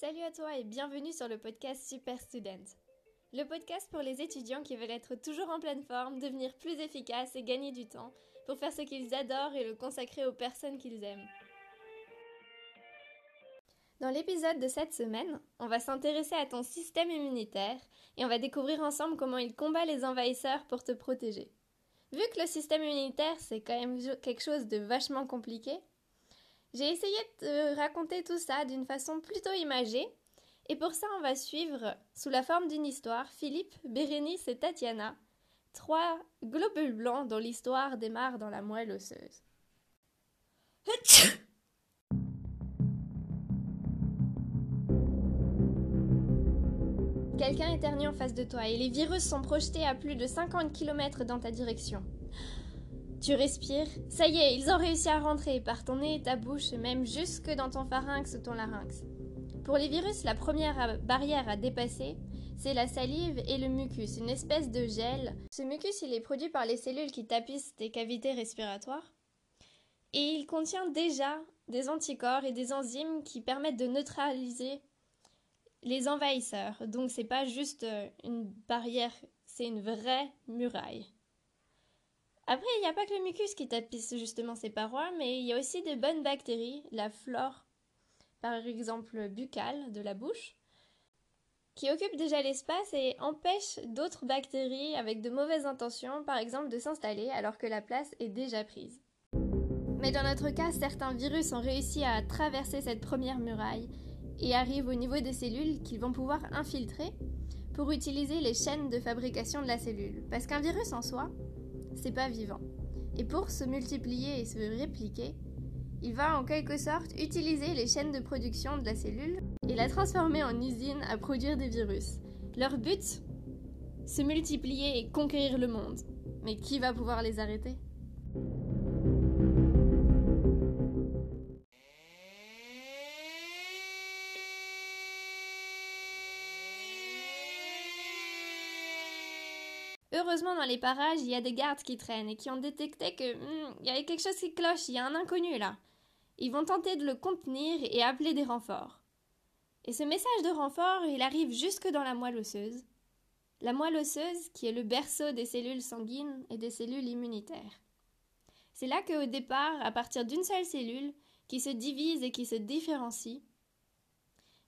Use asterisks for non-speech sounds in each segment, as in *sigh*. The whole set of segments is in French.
Salut à toi et bienvenue sur le podcast Super Student. Le podcast pour les étudiants qui veulent être toujours en pleine forme, devenir plus efficaces et gagner du temps pour faire ce qu'ils adorent et le consacrer aux personnes qu'ils aiment. Dans l'épisode de cette semaine, on va s'intéresser à ton système immunitaire et on va découvrir ensemble comment il combat les envahisseurs pour te protéger. Vu que le système immunitaire c'est quand même quelque chose de vachement compliqué, j'ai essayé de raconter tout ça d'une façon plutôt imagée, et pour ça on va suivre, sous la forme d'une histoire, Philippe, Bérénice et Tatiana, trois globules blancs dont l'histoire démarre dans la moelle osseuse. Quelqu'un éternue en face de toi et les virus sont projetés à plus de 50 km dans ta direction. Tu respires. Ça y est, ils ont réussi à rentrer par ton nez et ta bouche, même jusque dans ton pharynx ou ton larynx. Pour les virus, la première barrière à dépasser, c'est la salive et le mucus, une espèce de gel. Ce mucus, il est produit par les cellules qui tapissent tes cavités respiratoires. Et il contient déjà des anticorps et des enzymes qui permettent de neutraliser les envahisseurs. Donc c'est pas juste euh, une barrière, c'est une vraie muraille. Après, il n'y a pas que le mucus qui tapisse justement ces parois, mais il y a aussi des bonnes bactéries, la flore, par exemple buccale de la bouche, qui occupent déjà l'espace et empêchent d'autres bactéries avec de mauvaises intentions, par exemple, de s'installer alors que la place est déjà prise. Mais dans notre cas, certains virus ont réussi à traverser cette première muraille et arrivent au niveau des cellules qu'ils vont pouvoir infiltrer pour utiliser les chaînes de fabrication de la cellule. Parce qu'un virus en soi, c'est pas vivant. Et pour se multiplier et se répliquer, il va en quelque sorte utiliser les chaînes de production de la cellule et la transformer en usine à produire des virus. Leur but Se multiplier et conquérir le monde. Mais qui va pouvoir les arrêter? Heureusement, dans les parages, il y a des gardes qui traînent et qui ont détecté que hmm, il y avait quelque chose qui cloche, il y a un inconnu là. Ils vont tenter de le contenir et appeler des renforts. Et ce message de renfort, il arrive jusque dans la moelle osseuse. La moelle osseuse qui est le berceau des cellules sanguines et des cellules immunitaires. C'est là qu'au départ, à partir d'une seule cellule, qui se divise et qui se différencie,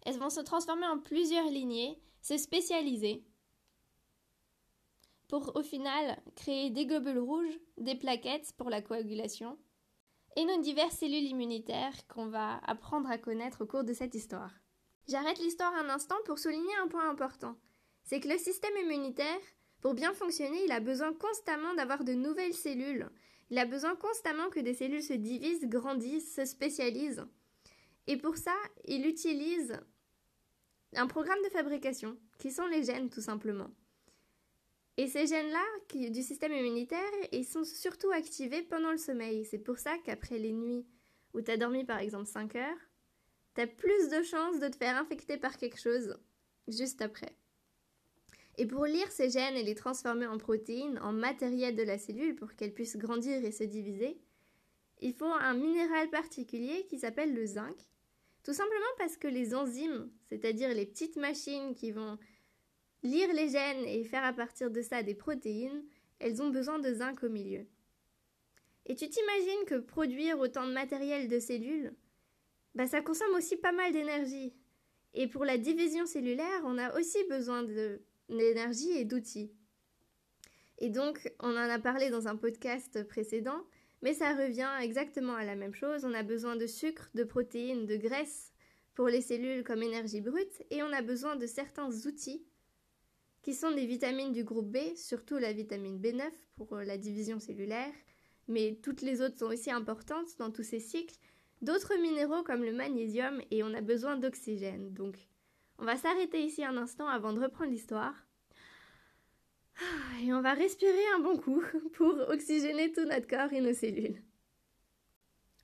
elles vont se transformer en plusieurs lignées, se spécialiser, pour au final créer des globules rouges, des plaquettes pour la coagulation, et nos diverses cellules immunitaires qu'on va apprendre à connaître au cours de cette histoire. J'arrête l'histoire un instant pour souligner un point important. C'est que le système immunitaire, pour bien fonctionner, il a besoin constamment d'avoir de nouvelles cellules. Il a besoin constamment que des cellules se divisent, grandissent, se spécialisent. Et pour ça, il utilise un programme de fabrication, qui sont les gènes tout simplement. Et ces gènes-là du système immunitaire, ils sont surtout activés pendant le sommeil. C'est pour ça qu'après les nuits où tu as dormi par exemple 5 heures, tu as plus de chances de te faire infecter par quelque chose juste après. Et pour lire ces gènes et les transformer en protéines, en matériel de la cellule pour qu'elles puissent grandir et se diviser, il faut un minéral particulier qui s'appelle le zinc. Tout simplement parce que les enzymes, c'est-à-dire les petites machines qui vont lire les gènes et faire à partir de ça des protéines, elles ont besoin de zinc au milieu. Et tu t'imagines que produire autant de matériel de cellules, bah ça consomme aussi pas mal d'énergie. Et pour la division cellulaire, on a aussi besoin d'énergie et d'outils. Et donc, on en a parlé dans un podcast précédent, mais ça revient exactement à la même chose. On a besoin de sucre, de protéines, de graisse pour les cellules comme énergie brute, et on a besoin de certains outils qui sont des vitamines du groupe B, surtout la vitamine B9 pour euh, la division cellulaire, mais toutes les autres sont aussi importantes dans tous ces cycles, d'autres minéraux comme le magnésium et on a besoin d'oxygène. Donc on va s'arrêter ici un instant avant de reprendre l'histoire. Ah, et on va respirer un bon coup *laughs* pour oxygéner tout notre corps et nos cellules.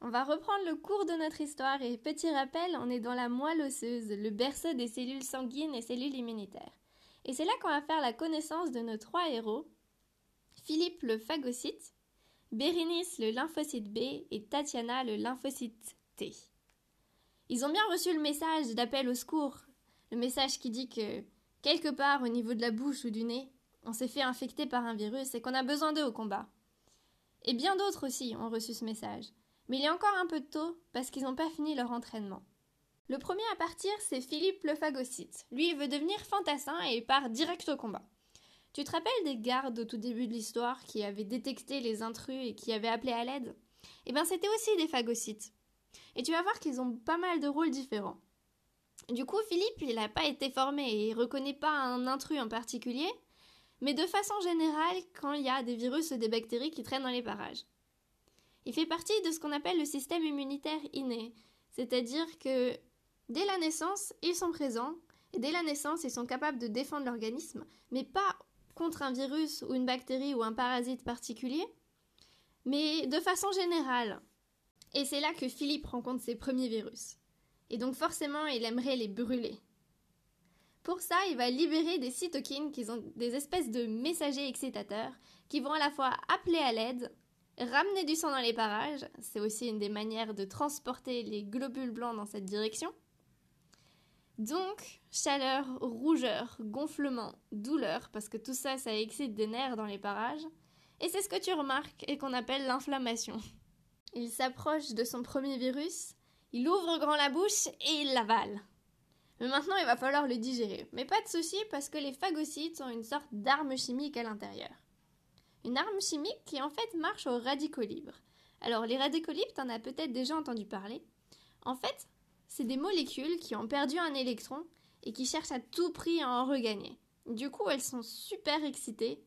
On va reprendre le cours de notre histoire et petit rappel, on est dans la moelle osseuse, le berceau des cellules sanguines et cellules immunitaires. Et c'est là qu'on va faire la connaissance de nos trois héros, Philippe le phagocyte, Bérénice le lymphocyte B et Tatiana le lymphocyte T. Ils ont bien reçu le message d'appel au secours, le message qui dit que quelque part au niveau de la bouche ou du nez, on s'est fait infecter par un virus et qu'on a besoin d'eux au combat. Et bien d'autres aussi ont reçu ce message. Mais il est encore un peu tôt parce qu'ils n'ont pas fini leur entraînement. Le premier à partir, c'est Philippe le phagocyte. Lui, il veut devenir fantassin et part direct au combat. Tu te rappelles des gardes au tout début de l'histoire qui avaient détecté les intrus et qui avaient appelé à l'aide? Eh bien, c'était aussi des phagocytes. Et tu vas voir qu'ils ont pas mal de rôles différents. Du coup, Philippe, il n'a pas été formé et il reconnaît pas un intrus en particulier, mais de façon générale quand il y a des virus ou des bactéries qui traînent dans les parages. Il fait partie de ce qu'on appelle le système immunitaire inné, c'est-à-dire que dès la naissance, ils sont présents, et dès la naissance, ils sont capables de défendre l'organisme, mais pas contre un virus ou une bactérie ou un parasite particulier, mais de façon générale. Et c'est là que Philippe rencontre ses premiers virus. Et donc forcément, il aimerait les brûler. Pour ça, il va libérer des cytokines qui sont des espèces de messagers excitateurs qui vont à la fois appeler à l'aide, ramener du sang dans les parages, c'est aussi une des manières de transporter les globules blancs dans cette direction. Donc, chaleur, rougeur, gonflement, douleur, parce que tout ça, ça excite des nerfs dans les parages. Et c'est ce que tu remarques et qu'on appelle l'inflammation. Il s'approche de son premier virus, il ouvre grand la bouche et il l'avale. Mais maintenant, il va falloir le digérer. Mais pas de souci parce que les phagocytes sont une sorte d'arme chimique à l'intérieur. Une arme chimique qui en fait marche au radicaux libre. Alors, les radicaux libres, t'en as peut-être déjà entendu parler. En fait, c'est des molécules qui ont perdu un électron et qui cherchent à tout prix à en regagner. Du coup, elles sont super excitées.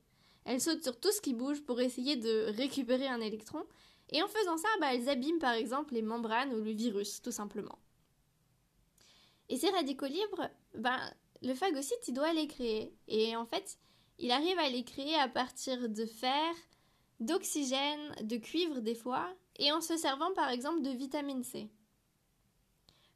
Elles sautent sur tout ce qui bouge pour essayer de récupérer un électron. Et en faisant ça, bah, elles abîment par exemple les membranes ou le virus, tout simplement. Et ces radicaux libres, ben, le phagocyte, il doit les créer. Et en fait, il arrive à les créer à partir de fer, d'oxygène, de cuivre des fois, et en se servant par exemple de vitamine C.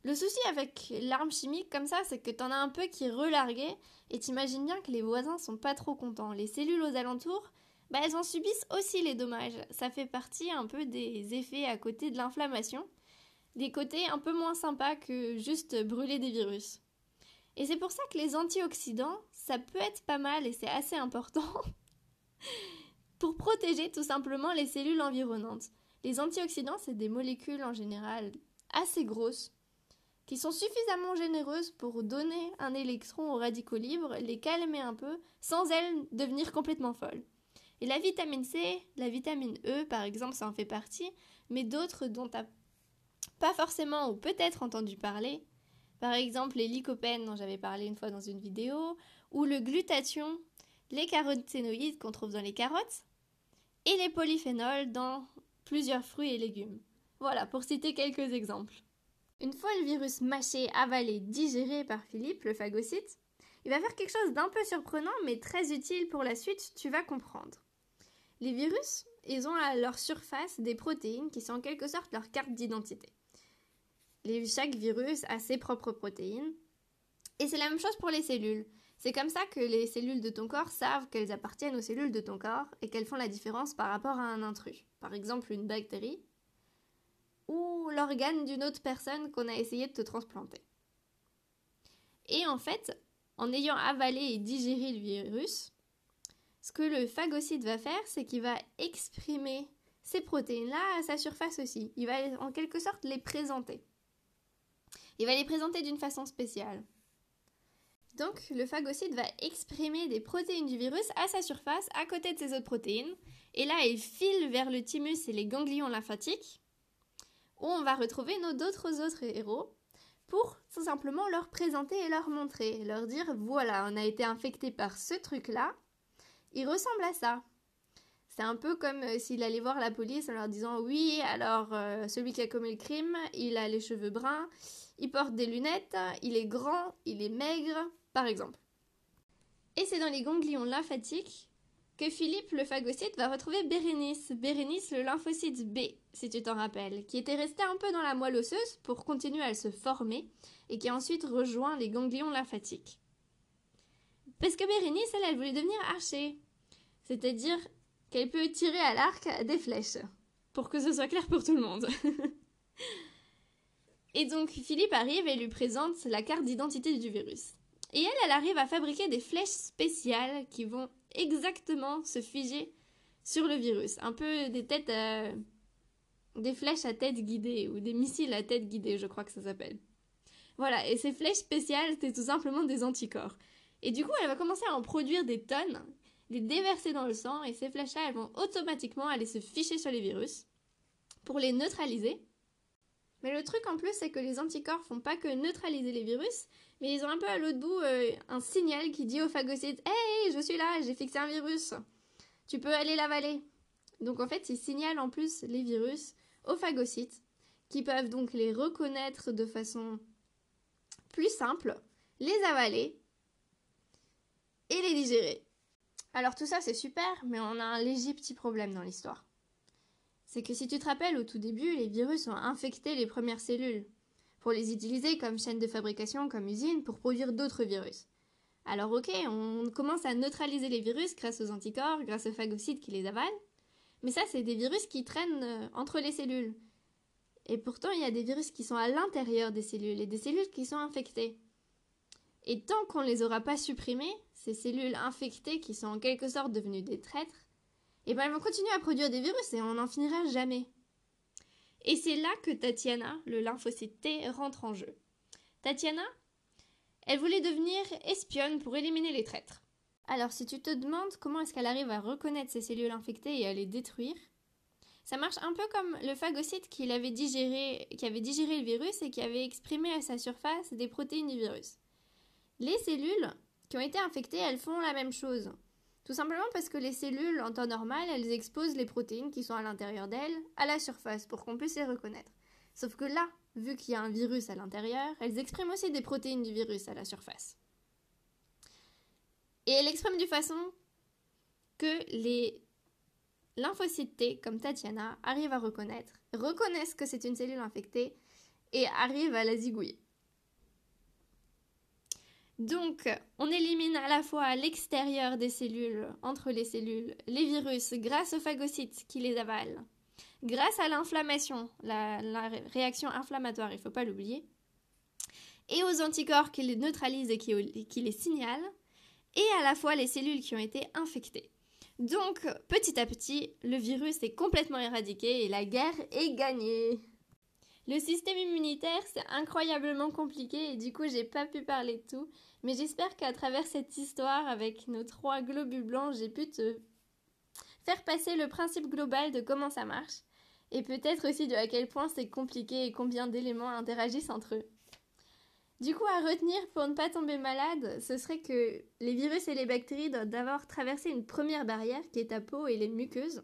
Le souci avec l'arme chimique comme ça, c'est que t'en as un peu qui est relargué, et t'imagines bien que les voisins sont pas trop contents. Les cellules aux alentours, bah, elles en subissent aussi les dommages. Ça fait partie un peu des effets à côté de l'inflammation des côtés un peu moins sympas que juste brûler des virus. Et c'est pour ça que les antioxydants, ça peut être pas mal et c'est assez important *laughs* pour protéger tout simplement les cellules environnantes. Les antioxydants, c'est des molécules en général assez grosses qui sont suffisamment généreuses pour donner un électron aux radicaux libres, les calmer un peu, sans elles devenir complètement folles. Et la vitamine C, la vitamine E par exemple, ça en fait partie, mais d'autres dont tu pas forcément ou peut-être entendu parler. Par exemple, les lycopènes dont j'avais parlé une fois dans une vidéo, ou le glutathion, les caroténoïdes qu'on trouve dans les carottes, et les polyphénols dans plusieurs fruits et légumes. Voilà, pour citer quelques exemples. Une fois le virus mâché, avalé, digéré par Philippe, le phagocyte, il va faire quelque chose d'un peu surprenant mais très utile pour la suite, tu vas comprendre. Les virus, ils ont à leur surface des protéines qui sont en quelque sorte leur carte d'identité. Chaque virus a ses propres protéines. Et c'est la même chose pour les cellules. C'est comme ça que les cellules de ton corps savent qu'elles appartiennent aux cellules de ton corps et qu'elles font la différence par rapport à un intrus. Par exemple, une bactérie ou l'organe d'une autre personne qu'on a essayé de te transplanter. Et en fait, en ayant avalé et digéré le virus, ce que le phagocyte va faire, c'est qu'il va exprimer ces protéines-là à sa surface aussi. Il va en quelque sorte les présenter. Il va les présenter d'une façon spéciale. Donc, le phagocyte va exprimer des protéines du virus à sa surface, à côté de ses autres protéines. Et là, il file vers le thymus et les ganglions lymphatiques, où on va retrouver nos d'autres autres héros, pour tout simplement leur présenter et leur montrer, leur dire voilà, on a été infecté par ce truc-là, il ressemble à ça. C'est un peu comme euh, s'il allait voir la police en leur disant oui, alors euh, celui qui a commis le crime, il a les cheveux bruns, il porte des lunettes, il est grand, il est maigre, par exemple. Et c'est dans les ganglions lymphatiques que Philippe le phagocyte va retrouver Bérénice, Bérénice le lymphocyte B, si tu t'en rappelles, qui était resté un peu dans la moelle osseuse pour continuer à se former et qui a ensuite rejoint les ganglions lymphatiques. Parce que Bérénice, elle, elle voulait devenir archer. C'est-à-dire qu'elle peut tirer à l'arc des flèches. Pour que ce soit clair pour tout le monde. *laughs* Et donc Philippe arrive et lui présente la carte d'identité du virus. Et elle, elle arrive à fabriquer des flèches spéciales qui vont exactement se figer sur le virus. Un peu des têtes des flèches à tête guidée ou des missiles à tête guidée, je crois que ça s'appelle. Voilà, et ces flèches spéciales, c'est tout simplement des anticorps. Et du coup, elle va commencer à en produire des tonnes, les déverser dans le sang, et ces flèches-là, elles vont automatiquement aller se ficher sur les virus pour les neutraliser. Mais le truc en plus, c'est que les anticorps font pas que neutraliser les virus, mais ils ont un peu à l'autre bout euh, un signal qui dit aux phagocytes Hey, je suis là, j'ai fixé un virus, tu peux aller l'avaler. Donc en fait, ils signalent en plus les virus aux phagocytes, qui peuvent donc les reconnaître de façon plus simple, les avaler et les digérer. Alors tout ça c'est super, mais on a un léger petit problème dans l'histoire. C'est que si tu te rappelles, au tout début, les virus ont infecté les premières cellules, pour les utiliser comme chaîne de fabrication, comme usine, pour produire d'autres virus. Alors ok, on commence à neutraliser les virus grâce aux anticorps, grâce aux phagocytes qui les avalent, mais ça, c'est des virus qui traînent euh, entre les cellules. Et pourtant, il y a des virus qui sont à l'intérieur des cellules et des cellules qui sont infectées. Et tant qu'on ne les aura pas supprimées, ces cellules infectées qui sont en quelque sorte devenues des traîtres, eh ben elles vont continuer à produire des virus et on n'en finira jamais. Et c'est là que Tatiana, le lymphocyte T, rentre en jeu. Tatiana, elle voulait devenir espionne pour éliminer les traîtres. Alors, si tu te demandes comment est-ce qu'elle arrive à reconnaître ces cellules infectées et à les détruire, ça marche un peu comme le phagocyte qui avait digéré, qui avait digéré le virus et qui avait exprimé à sa surface des protéines du virus. Les cellules qui ont été infectées, elles font la même chose. Tout simplement parce que les cellules, en temps normal, elles exposent les protéines qui sont à l'intérieur d'elles à la surface pour qu'on puisse les reconnaître. Sauf que là, vu qu'il y a un virus à l'intérieur, elles expriment aussi des protéines du virus à la surface. Et elle exprime du façon que les lymphocytes T, comme Tatiana, arrivent à reconnaître, reconnaissent que c'est une cellule infectée et arrivent à la zigouiller. Donc, on élimine à la fois à l'extérieur des cellules, entre les cellules, les virus grâce aux phagocytes qui les avalent, grâce à l'inflammation, la, réaction inflammatoire, il ne faut pas l'oublier, et aux anticorps qui les neutralisent et qui les signalent, et à la fois les cellules qui ont été infectées. Donc, petit à petit, le virus est complètement éradiqué et la guerre est gagnée. Le système immunitaire, c'est incroyablement compliqué et du coup, j'ai pas pu parler de tout. Mais j'espère qu'à travers cette histoire, avec nos trois globules blancs, j'ai pu te faire passer le principe global de comment ça marche. Et peut-être aussi de à quel point c'est compliqué et combien d'éléments interagissent entre eux. Du coup, à retenir pour ne pas tomber malade, ce serait que les virus et les bactéries doivent d'abord traverser une première barrière qui est ta peau et les muqueuses.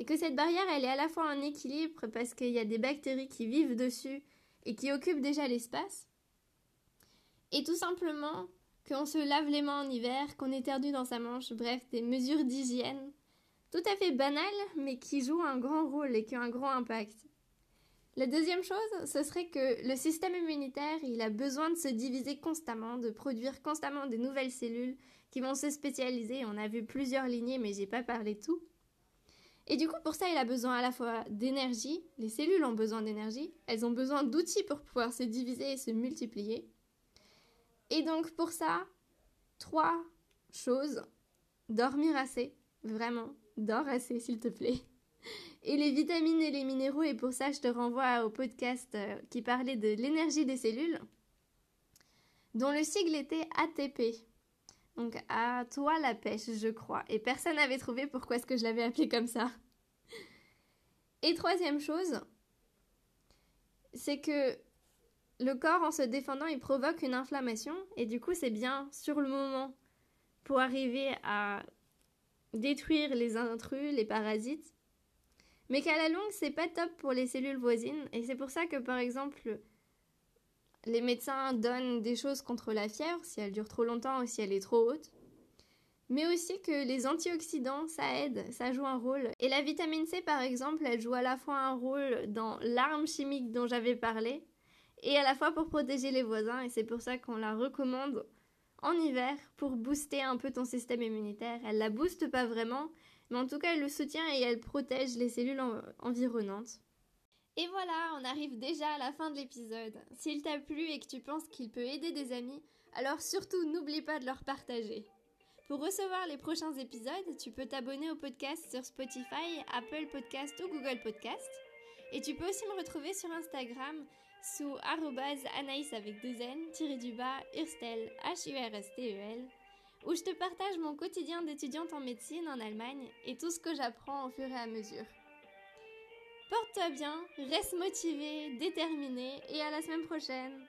Et que cette barrière, elle est à la fois en équilibre parce qu'il y a des bactéries qui vivent dessus et qui occupent déjà l'espace. Et tout simplement qu'on se lave les mains en hiver, qu'on éternue dans sa manche, bref, des mesures d'hygiène tout à fait banales mais qui jouent un grand rôle et qui ont un grand impact. La deuxième chose, ce serait que le système immunitaire, il a besoin de se diviser constamment, de produire constamment de nouvelles cellules qui vont se spécialiser. On a vu plusieurs lignées, mais j'ai pas parlé tout. Et du coup, pour ça, il a besoin à la fois d'énergie, les cellules ont besoin d'énergie, elles ont besoin d'outils pour pouvoir se diviser et se multiplier. Et donc, pour ça, trois choses. Dormir assez, vraiment, dors assez, s'il te plaît et les vitamines et les minéraux. Et pour ça, je te renvoie au podcast euh, qui parlait de l'énergie des cellules, dont le sigle était ATP. Donc à toi la pêche, je crois. Et personne n'avait trouvé pourquoi est-ce que je l'avais appelé comme ça. Et troisième chose, c'est que le corps, en se défendant, il provoque une inflammation. Et du coup, c'est bien sur le moment pour arriver à détruire les intrus, les parasites, mais qu'à la longue, c'est pas top pour les cellules voisines. Et c'est pour ça que, par exemple, les médecins donnent des choses contre la fièvre, si elle dure trop longtemps ou si elle est trop haute. Mais aussi que les antioxydants, ça aide, ça joue un rôle. Et la vitamine C, par exemple, elle joue à la fois un rôle dans l'arme chimique dont j'avais parlé, et à la fois pour protéger les voisins. Et c'est pour ça qu'on la recommande en hiver pour booster un peu ton système immunitaire. Elle la booste pas vraiment, mais en tout cas, elle le soutient et elle protège les cellules environnantes. Et voilà, on arrive déjà à la fin de l'épisode. S'il t'a plu et que tu penses qu'il peut aider des amis, alors surtout n'oublie pas de leur partager. Pour recevoir les prochains épisodes, tu peux t'abonner au podcast sur Spotify, Apple Podcast ou Google Podcast. Et tu peux aussi me retrouver sur Instagram sous anaïs avec deux n, tiré du bas, urstel, H-U-R-S-T-E-L, où je te partage mon quotidien d'étudiante en médecine en Allemagne et tout ce que j'apprends au fur et à mesure. Porte-toi bien, reste motivé, déterminé et à la semaine prochaine